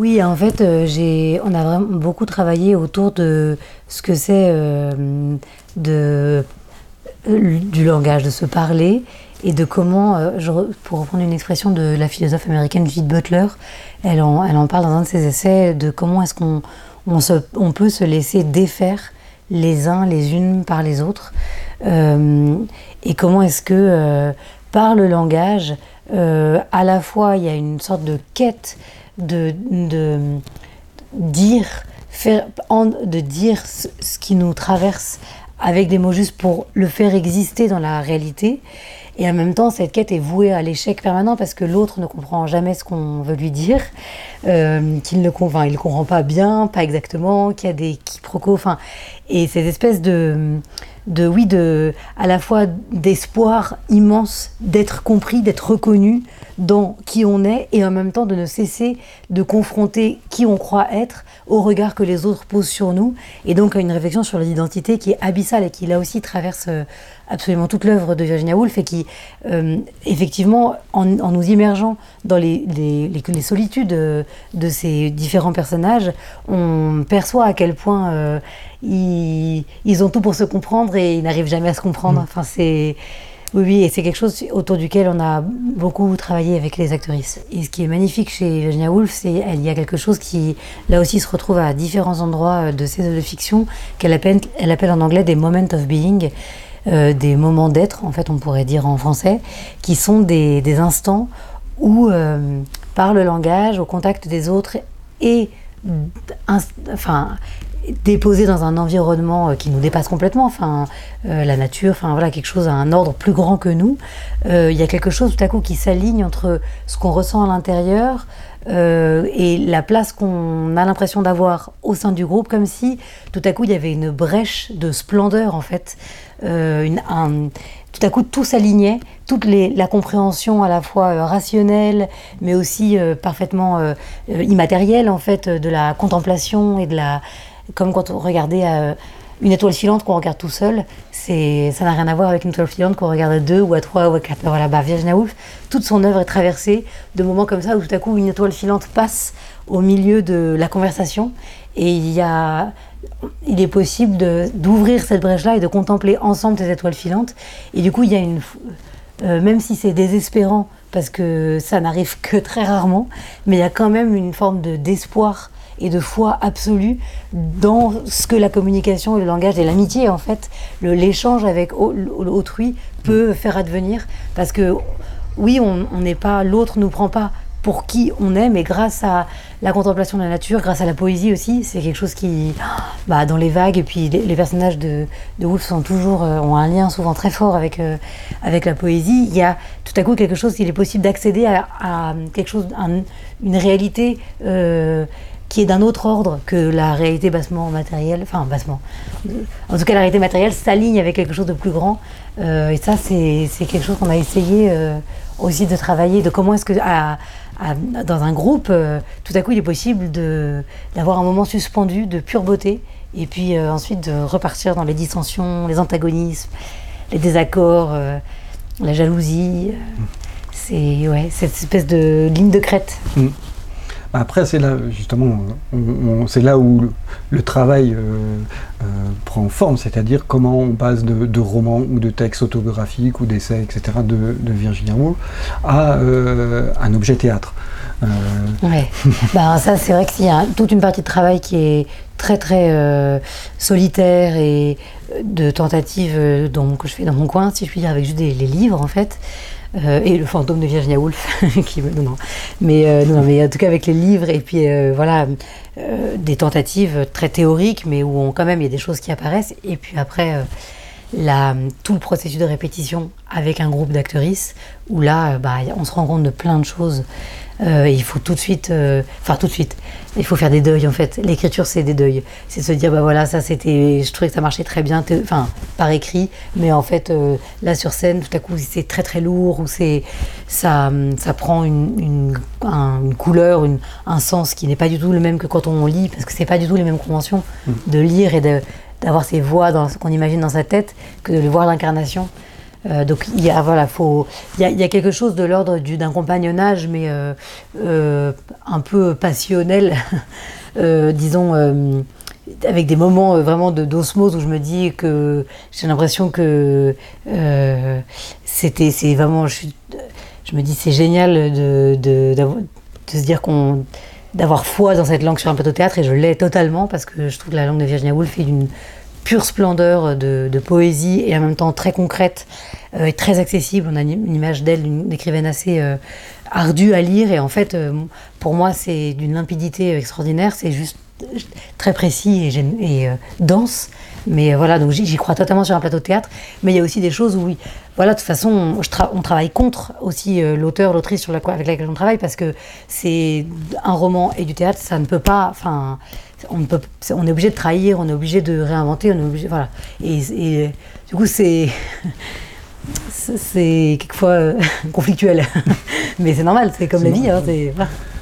Oui, en fait, euh, j'ai, on a vraiment beaucoup travaillé autour de ce que c'est euh, de, euh, du langage, de se parler et de comment, pour reprendre une expression de la philosophe américaine Judith Butler, elle en, elle en parle dans un de ses essais de comment est-ce qu'on on on peut se laisser défaire les uns les unes par les autres et comment est-ce que par le langage, à la fois il y a une sorte de quête de, de dire, de dire ce, qui nous traverse avec des mots justes pour le faire exister dans la réalité. Et en même temps, cette quête est vouée à l'échec permanent parce que l'autre ne comprend jamais ce qu'on veut lui dire, euh, qu'il ne comprend, il comprend pas bien, pas exactement, qu'il y a des quiproquos. Enfin, et cette espèce de, de oui, de, à la fois d'espoir immense d'être compris, d'être reconnu dans qui on est, et en même temps de ne cesser de confronter qui on croit être au regard que les autres posent sur nous, et donc à une réflexion sur l'identité qui est abyssale et qui là aussi traverse euh, absolument toute l'œuvre de Virginia Woolf et qui, euh, effectivement, en, en nous immergeant dans les, les, les- les solitudes euh, de ces différents personnages, on perçoit à quel point euh, ils, ils ont tout pour se comprendre et ils n'arrivent jamais à se comprendre. Enfin, c'est oui, oui, et c'est quelque chose autour duquel on a beaucoup travaillé avec les actrices. Et ce qui est magnifique chez Virginia Woolf, c'est qu'il y a quelque chose qui, là aussi, se retrouve à différents endroits de ses œuvres de fiction, qu'elle appelle, elle appelle en anglais des moments of being, euh, des moments d'être, en fait, on pourrait dire en français, qui sont des, instants où, euh, par le langage, au contact des autres et inst- enfin, déposé dans un environnement euh, qui nous dépasse complètement, enfin euh, la nature, enfin voilà quelque chose à un ordre plus grand que nous. Euh, Il y a quelque chose tout à coup qui s'aligne entre ce qu'on ressent à l'intérieur et la place qu'on a l'impression d'avoir au sein du groupe, comme si tout à coup il y avait une brèche de splendeur en fait, tout à coup tout s'alignait, toute la compréhension à la fois rationnelle, mais aussi parfaitement immatérielle en fait, de la contemplation et de la, comme quand on regardait euh, une étoile filante qu'on regarde tout seul, c'est, ça n'a rien à voir avec une étoile filante qu'on regarde à deux ou à trois ou à quatre. Voilà, bah, Virginia toute son œuvre est traversée de moments comme ça où tout à coup une étoile filante passe au milieu de la conversation et il est possible d'ouvrir cette brèche-là et de contempler ensemble ces étoiles filantes. Et du coup, il y a une, euh, même si c'est désespérant, parce que ça n'arrive que très rarement, mais il y a quand même une forme de- d'espoir et de foi absolue dans ce que la communication et le langage et l'amitié, en fait, l'échange avec au- autrui peut faire advenir. Parce que oui, on n'est pas, l'autre nous prend pas pour qui on est, mais grâce à la contemplation de la nature, grâce à la poésie aussi, c'est quelque chose qui, bah, dans les vagues, et puis les, les personnages de, de Woolf sont toujours, euh, ont un lien souvent très fort avec, euh, avec la poésie. Il y a tout à coup quelque chose, il est possible d'accéder à, à quelque chose, un- une réalité euh, qui est d'un autre ordre que la réalité bassement matérielle, enfin bassement. En tout cas, la réalité matérielle s'aligne avec quelque chose de plus grand. Euh, et ça, c'est quelque chose qu'on a essayé euh, aussi de travailler, de comment est-ce que à- à- dans un groupe, euh, tout à coup, il est possible d'avoir un moment suspendu de pure beauté, et puis ensuite de repartir dans les dissensions, les antagonismes, les désaccords, la jalousie. euh, c'est ouais, cette espèce de ligne de crête. Bah, Après, c'est là, justement, c'est là où le, le travail euh, euh, prend forme, c'est-à-dire comment on passe de, de romans ou de textes autobiographiques ou d'essais, etc., de, de Virginia Woolf à euh, un objet théâtre. Ouais. ben, ça, c'est vrai qu'il y a toute une partie de travail qui est très très euh, solitaire et euh, de tentatives euh, dont- que je fais dans mon coin, si je puis dire, avec juste des, les livres en fait. Et le fantôme de Virginia Woolf qui me non, mais non, mais en tout cas avec les livres et puis voilà des tentatives très théoriques mais où quand même il y a des choses qui apparaissent et puis après la, tout le processus de répétition avec un groupe d'actrices où là, euh, bah, on se rend compte de plein de choses. Euh, et il faut tout de suite, euh, enfin tout de suite, il faut faire des deuils en fait. L'écriture, c'est des deuils. C'est de se dire, bah voilà, ça c'était, je trouvais que ça marchait très bien, enfin par écrit, mais en fait euh, là sur scène, tout à coup c'est très très lourd ou c'est, ça, ça prend une, une, un- une couleur, une- un sens qui n'est pas du tout le même que quand on lit, parce que c'est pas du tout les mêmes conventions de lire et de d'avoir ces voix dans qu'on imagine dans sa tête que de le voir l'incarnation. Euh, donc il y a voilà, faut il y y a quelque chose de l'ordre du- d'un compagnonnage, mais euh, euh, un peu passionnel, disons. avec des moments vraiment de d'osmose où je me dis que j'ai l'impression que c'était c'est vraiment je, je me dis c'est génial de, de, de se dire qu'on d'avoir foi dans cette langue sur un plateau de théâtre et je l'ai totalement parce que je trouve que la langue de Virginia Woolf est d'une pure splendeur de, de poésie et en même temps très concrète euh, et très accessible. On a une, image d'elle, d'une écrivaine assez euh, ardue à lire et en fait euh, pour moi c'est d'une limpidité extraordinaire, c'est juste très précis et, euh, dense. Mais euh, voilà, donc j'y crois totalement sur un plateau de théâtre. Mais il y a aussi des choses où, oui, voilà, de toute façon, on, je tra- on travaille contre aussi euh, l'auteur, l'autrice sur la, avec laquelle on travaille parce que c'est un roman et du théâtre, ça ne peut pas. Enfin, on, ne peut, c'est- on est obligé de trahir, on est obligé de réinventer, on est obligé. Voilà. Et, et, du coup, c'est. quelquefois euh, conflictuel. Mais c'est normal, c'est comme la vie. Hein.